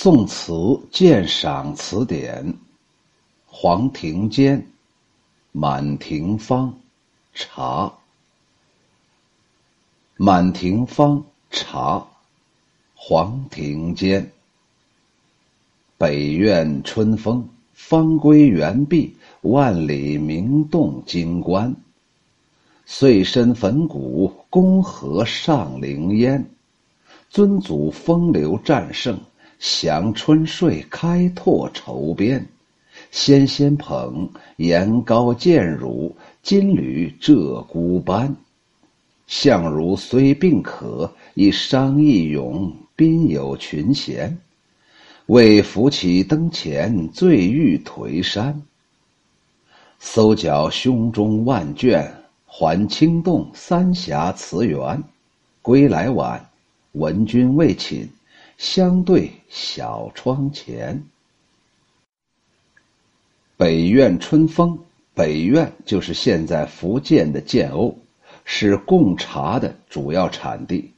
宋词鉴赏词典，黄庭坚《满庭芳》茶，《满庭芳》茶，黄庭坚。北苑春风，方归原壁，万里明动金关。岁深坟谷，宫河上灵烟。尊祖风流战胜。祥春睡开拓绸边，纤纤捧岩高见汝，金缕鹧鸪斑。相如虽病可，一觞一咏，宾有群贤。为扶起灯前，醉欲颓山。搜缴胸中万卷，还清动三峡词源。归来晚，闻君未寝。相对小窗前，北苑春风。北苑就是现在福建的建瓯，是贡茶的主要产地。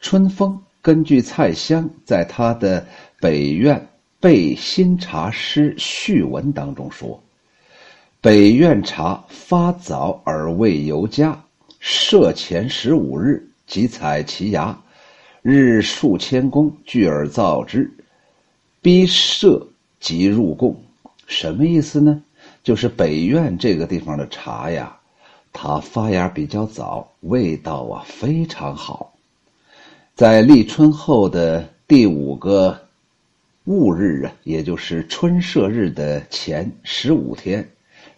春风根据蔡襄在他的《北苑备新茶诗序文当中说：“北苑茶发早而味尤佳，设前十五日即采其芽。”日数千工聚而造之，逼设即入贡，什么意思呢？就是北苑这个地方的茶呀，它发芽比较早，味道啊非常好。在立春后的第五个戊日啊，也就是春社日的前十五天，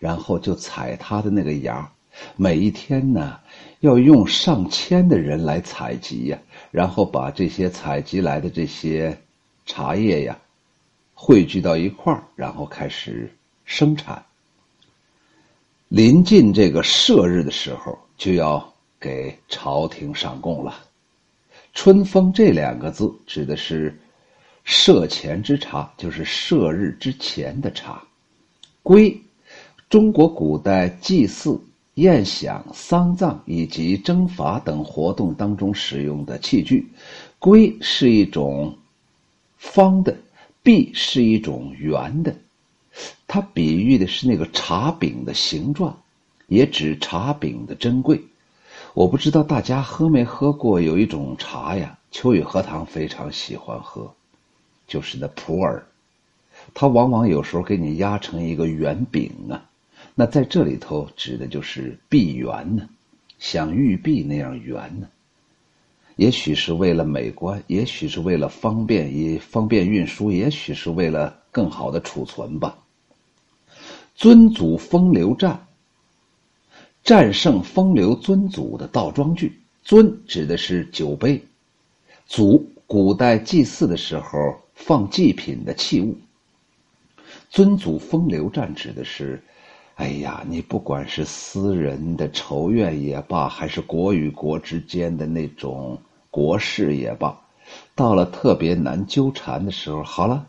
然后就采它的那个芽。每一天呢，要用上千的人来采集呀。然后把这些采集来的这些茶叶呀，汇聚到一块儿，然后开始生产。临近这个社日的时候，就要给朝廷上贡了。春风这两个字指的是社前之茶，就是社日之前的茶。归，中国古代祭祀。宴享、丧葬以及征伐等活动当中使用的器具，圭是一种方的，璧是一种圆的，它比喻的是那个茶饼的形状，也指茶饼的珍贵。我不知道大家喝没喝过，有一种茶呀，秋雨荷塘非常喜欢喝，就是那普洱，它往往有时候给你压成一个圆饼啊。那在这里头指的就是闭圆呢，像玉璧那样圆呢。也许是为了美观，也许是为了方便，以方便运输，也许是为了更好的储存吧。尊祖风流战，战胜风流尊祖的倒装句。尊指的是酒杯，祖古代祭祀的时候放祭品的器物。尊祖风流战指的是。哎呀，你不管是私人的仇怨也罢，还是国与国之间的那种国事也罢，到了特别难纠缠的时候，好了，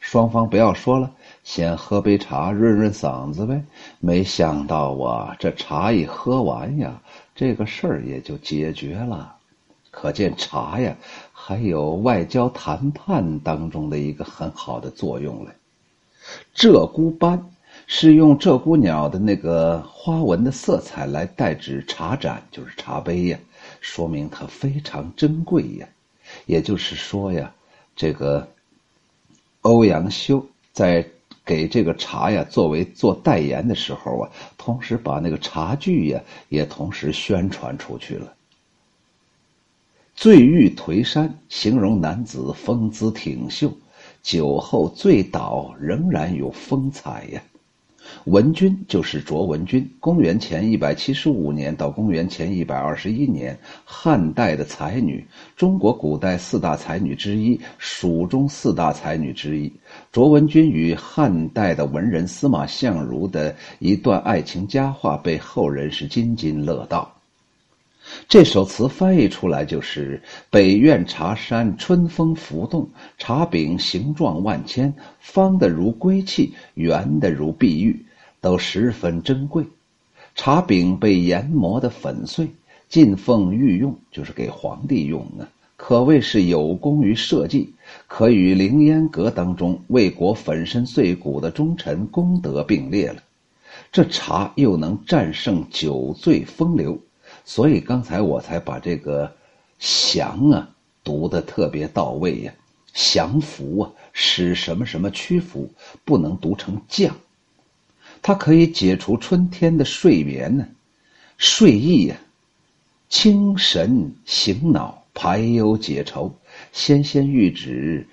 双方不要说了，先喝杯茶润润嗓子呗。没想到啊，这茶一喝完呀，这个事儿也就解决了。可见茶呀，还有外交谈判当中的一个很好的作用嘞。鹧鸪斑。是用鹧鸪鸟的那个花纹的色彩来代指茶盏，就是茶杯呀，说明它非常珍贵呀。也就是说呀，这个欧阳修在给这个茶呀作为做代言的时候啊，同时把那个茶具呀也同时宣传出去了。醉玉颓山，形容男子风姿挺秀，酒后醉倒仍然有风采呀。文君就是卓文君，公元前一百七十五年到公元前一百二十一年，汉代的才女，中国古代四大才女之一，蜀中四大才女之一。卓文君与汉代的文人司马相如的一段爱情佳话，被后人是津津乐道。这首词翻译出来就是：“北苑茶山春风拂动，茶饼形状万千，方的如归器，圆的如碧玉，都十分珍贵。茶饼被研磨的粉碎，进奉御用，就是给皇帝用的，可谓是有功于社稷。可与凌烟阁当中为国粉身碎骨的忠臣功德并列了。这茶又能战胜酒醉风流，所以刚才我才把这个“降”啊读的特别到位呀。降服啊，使什么什么屈服，不能读成降。它可以解除春天的睡眠呢，睡意呀，清神醒脑，排忧解愁。纤纤玉指，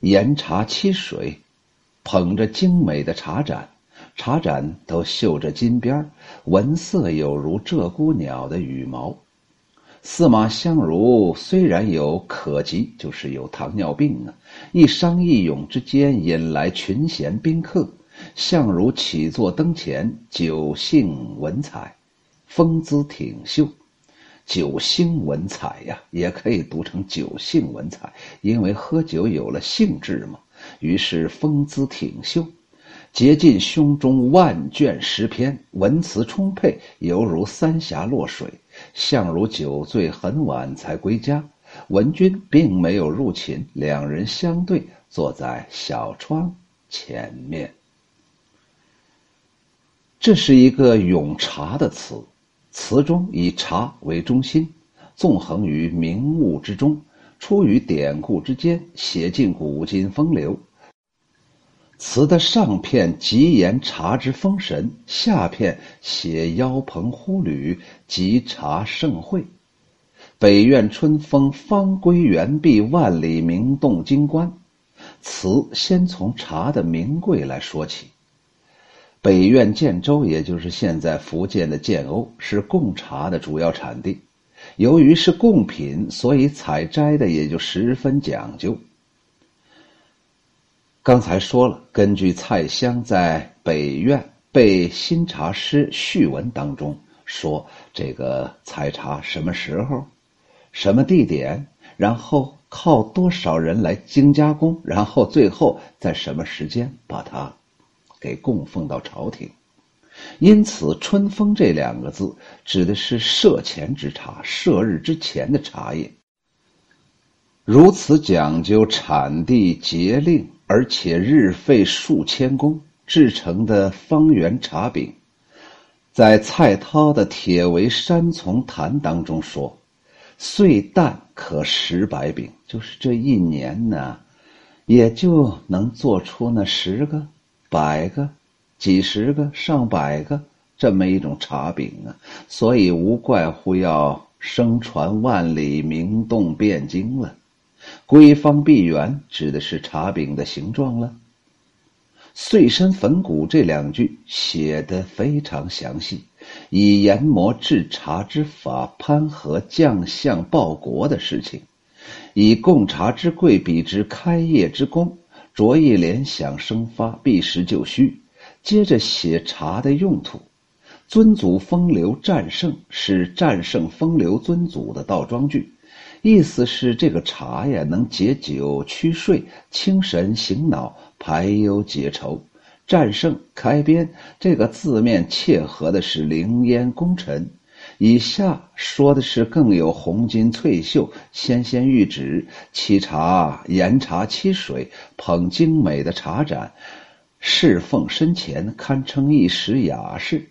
研茶沏水，捧着精美的茶盏，茶盏都绣着金边儿纹色有如鹧鸪鸟的羽毛。司马相如虽然有可疾，就是有糖尿病啊，一觞一咏之间引来群贤宾客。相如起坐灯前，酒兴文采，风姿挺秀。酒兴文采呀，也可以读成酒兴文采，因为喝酒有了兴致嘛。于是风姿挺秀，竭尽胸中万卷诗篇，文辞充沛，犹如三峡落水。相如酒醉很晚才归家，文君并没有入寝，两人相对坐在小窗前面。这是一个咏茶的词，词中以茶为中心，纵横于名物之中，出于典故之间，写尽古今风流。词的上片极言茶之风神，下片写妖朋呼吕及茶盛会。北苑春风方归原毕，万里名动京关。词先从茶的名贵来说起。北苑建州，也就是现在福建的建瓯，是贡茶的主要产地。由于是贡品，所以采摘的也就十分讲究。刚才说了，根据蔡襄在北苑被新茶诗序文当中说，这个采茶什么时候、什么地点，然后靠多少人来精加工，然后最后在什么时间把它给供奉到朝廷。因此，“春风”这两个字指的是设前之茶，射日之前的茶叶。如此讲究产地节令。而且日费数千工制成的方圆茶饼，在蔡涛的《铁围山丛谈》当中说：“岁旦可十百饼，就是这一年呢，也就能做出那十个、百个、几十个、上百个这么一种茶饼啊。所以无怪乎要声传万里，名动汴京了。”归方闭圆指的是茶饼的形状了。碎身粉骨这两句写得非常详细，以研磨制茶之法攀合将相报国的事情，以贡茶之贵比之开业之功，着意联想生发，避实就虚。接着写茶的用途，尊祖风流战胜是战胜风流尊祖的倒装句。意思是这个茶呀，能解酒、驱睡、清神、醒脑、排忧解愁。战胜开边这个字面切合的是凌烟功臣。以下说的是更有红巾翠袖、纤纤玉指，沏茶、研茶、沏水，捧精美的茶盏，侍奉身前，堪称一时雅士。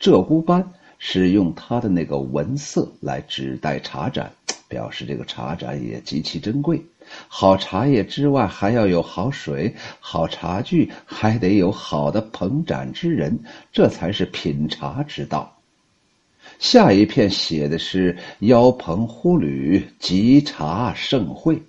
鹧鸪斑是用它的那个纹色来指代茶盏。表示这个茶盏也极其珍贵。好茶叶之外，还要有好水、好茶具，还得有好的捧盏之人，这才是品茶之道。下一片写的是邀朋呼旅，集茶盛会。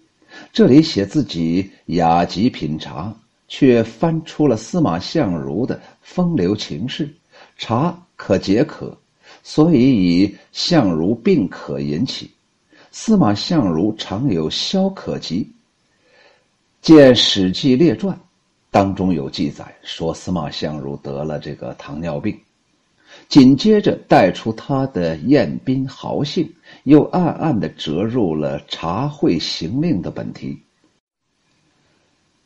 这里写自己雅集品茶，却翻出了司马相如的风流情事。茶可解渴，所以以相如病可引起。司马相如常有消渴疾。见《史记列传》，当中有记载说司马相如得了这个糖尿病，紧接着带出他的宴宾豪兴，又暗暗的折入了茶会行令的本题。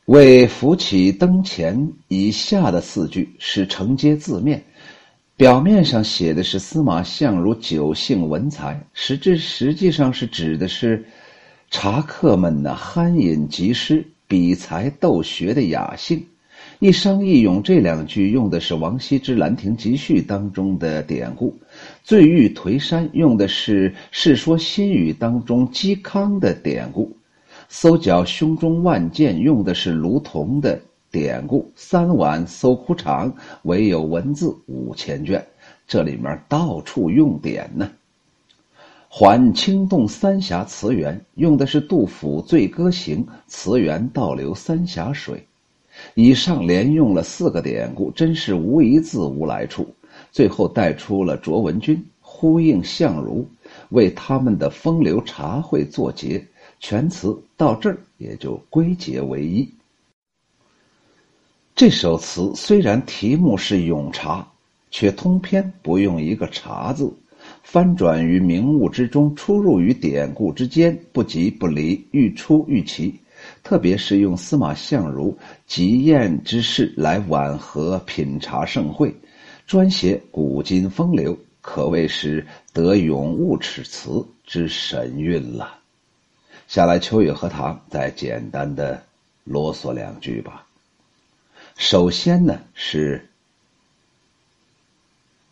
为扶起灯前以下的四句是承接字面。表面上写的是司马相如酒性文才，实质实际上是指的是茶客们呢酣饮即诗，比才斗学的雅兴。一商一咏这两句用的是王羲之《兰亭集序》当中的典故，醉玉颓山用的是《世说新语》当中嵇康的典故，搜剿胸中万箭用的是卢仝的典故，三碗搜枯肠唯有文字五千卷，这里面到处用典呢。还清洞三峡词源用的是杜甫《醉歌行》，词源倒流三峡水。以上连用了四个典故，真是无一字无来处。最后带出了卓文君，呼应相如，为他们的风流茶会作结。全词到这儿也就归结为一。这首词虽然题目是咏茶，却通篇不用一个“茶”字，翻转于名物之中，出入于典故之间，不急不离，愈出愈奇。特别是用司马相如极宴之事来挽合品茶盛会，专写古今风流，可谓是得咏物尺词之神韵了。下来，秋雨荷塘再简单的啰嗦两句吧。首先呢，是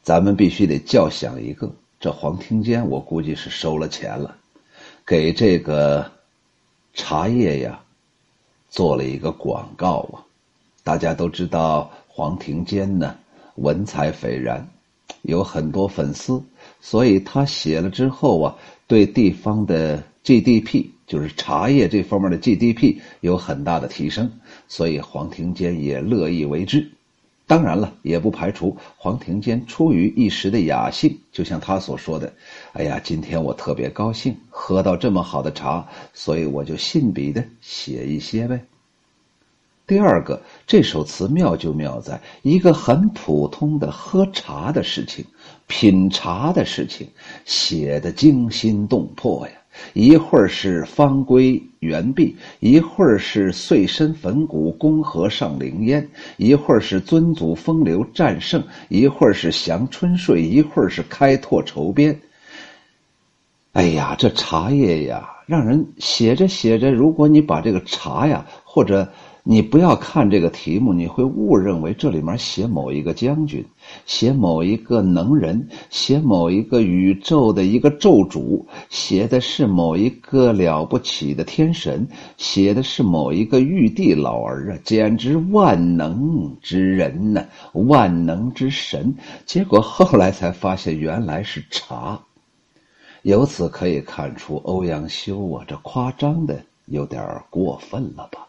咱们必须得叫响一个，这黄庭坚我估计是收了钱了，给这个茶叶呀。做了一个广告啊！大家都知道黄庭坚呢，文采斐然，有很多粉丝，所以他写了之后啊，对地方的 GDP，就是茶叶这方面的 GDP 有很大的提升，所以黄庭坚也乐意为之。当然了，也不排除黄庭坚出于一时的雅兴，就像他所说的：“哎呀，今天我特别高兴，喝到这么好的茶，所以我就信笔的写一些呗。”第二个，这首词妙就妙在一个很普通的喝茶的事情、品茶的事情，写的惊心动魄呀。一会儿是方归圆璧，一会儿是碎身粉骨，公和上灵烟；一会儿是尊祖风流战胜，一会儿是降春睡，一会儿是开拓筹边。哎呀，这茶叶呀，让人写着写着，如果你把这个茶呀，或者。你不要看这个题目，你会误认为这里面写某一个将军，写某一个能人，写某一个宇宙的一个咒主，写的是某一个了不起的天神，写的是某一个玉帝老儿啊，简直万能之人呢，万能之神。结果后来才发现原来是茶，由此可以看出欧阳修啊，这夸张的有点过分了吧。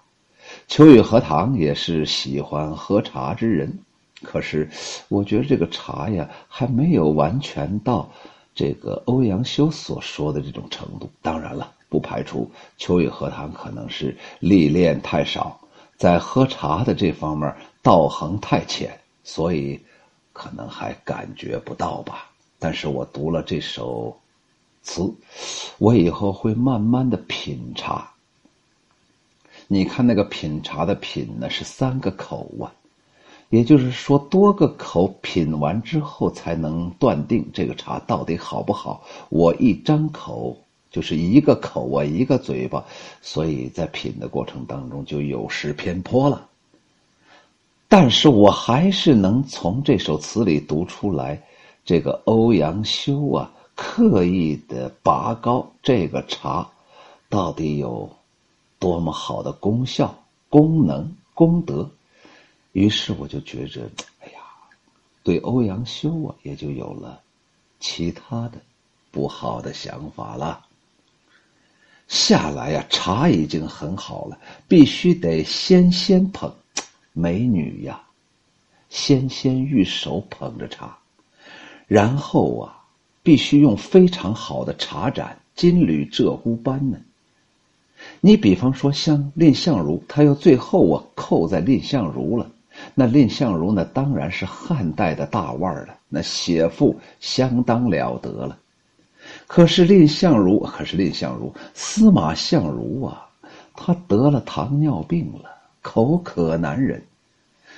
秋雨荷塘也是喜欢喝茶之人，可是我觉得这个茶呀还没有完全到这个欧阳修所说的这种程度。当然了，不排除秋雨荷塘可能是历练太少，在喝茶的这方面道行太浅，所以可能还感觉不到吧。但是我读了这首词，我以后会慢慢的品茶。你看那个品茶的品呢，是三个口啊，也就是说多个口品完之后才能断定这个茶到底好不好。我一张口就是一个口啊，一个嘴巴，所以在品的过程当中就有失偏颇了。但是我还是能从这首词里读出来，这个欧阳修啊刻意的拔高这个茶，到底有。多么好的功效、功能、功德，于是我就觉着，哎呀，对欧阳修啊，也就有了其他的不好的想法了。下来呀，茶已经很好了，必须得先先捧，美女呀，纤纤玉手捧着茶，然后啊，必须用非常好的茶盏，金缕鹧鸪斑呢。你比方说像蔺相如，他又最后啊扣在蔺相如了。那蔺相如呢，当然是汉代的大腕了，那写赋相当了得了。可是蔺相如，可是蔺相如，司马相如啊，他得了糖尿病了，口渴难忍，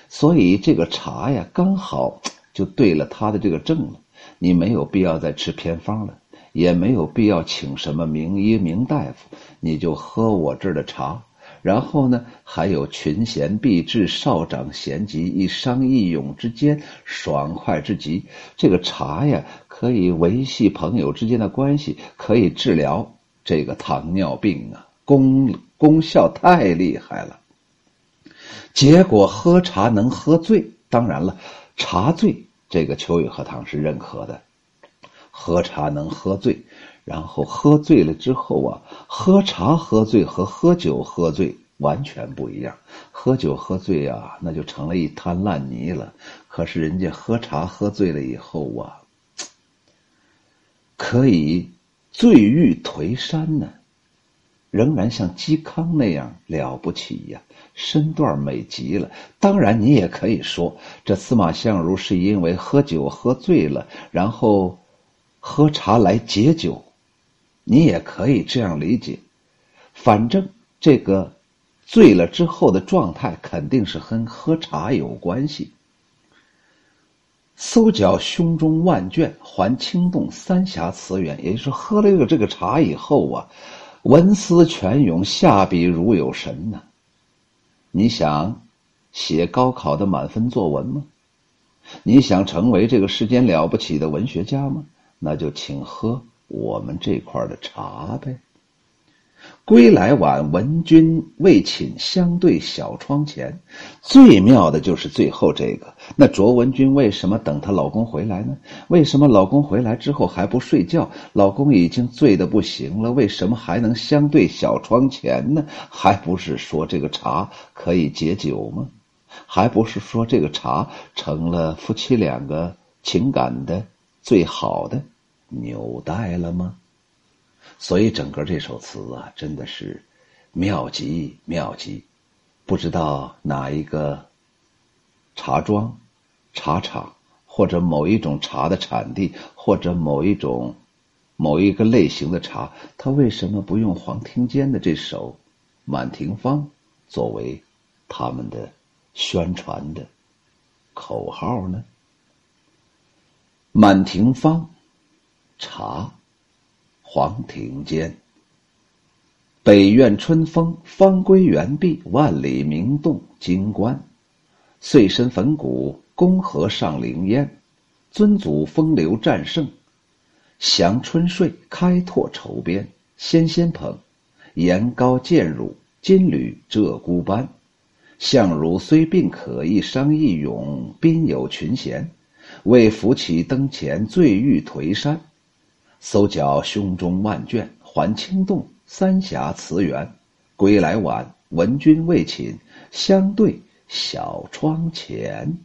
所以这个茶呀，刚好就对了他的这个症了。你没有必要再吃偏方了。也没有必要请什么名医名大夫，你就喝我这儿的茶，然后呢，还有群贤毕至，少长咸集，一觞一咏之间，爽快之极。这个茶呀，可以维系朋友之间的关系，可以治疗这个糖尿病啊，功功效太厉害了。结果喝茶能喝醉，当然了，茶醉这个秋雨荷塘是认可的，喝茶能喝醉。然后喝醉了之后啊，喝茶喝醉和喝酒喝醉完全不一样。喝酒喝醉啊，那就成了一滩烂泥了。可是人家喝茶喝醉了以后啊，可以醉欲颓山呢，仍然像嵇康那样了不起呀，身段美极了。当然，你也可以说，这司马相如是因为喝酒喝醉了，然后喝茶来解酒。你也可以这样理解，反正这个醉了之后的状态肯定是跟喝茶有关系。搜缴胸中万卷，还清动三峡词源，也就是喝了个这个茶以后啊，文思泉涌，下笔如有神呢。你想写高考的满分作文吗？你想成为这个世间了不起的文学家吗？那就请喝。我们这块的茶呗。归来晚，闻君未寝，相对小窗前。最妙的就是最后这个。那卓文君为什么等她老公回来呢？为什么老公回来之后还不睡觉？老公已经醉得不行了，为什么还能相对小窗前呢？还不是说这个茶可以解酒吗？还不是说这个茶成了夫妻两个情感的最好的？纽带了吗？所以整个这首词啊，真的是妙极妙极。不知道哪一个茶庄、茶厂，或者某一种茶的产地，或者某一种某一个类型的茶，他为什么不用黄庭坚的这首《满庭芳》作为他们的宣传的口号呢？《满庭芳》。茶，黄庭坚。北苑春风，方归原壁，万里明洞金关。岁深坟谷，宫河上凌烟。尊祖风流战胜，降春睡，开拓愁边。纤纤捧，言高见汝，金缕鹧鸪斑。相如虽病可，一觞一咏，宾有群贤，为扶起灯前，醉玉颓山。搜缴胸中万卷，还清洞三峡词源。归来晚，闻君未寝，相对小窗前。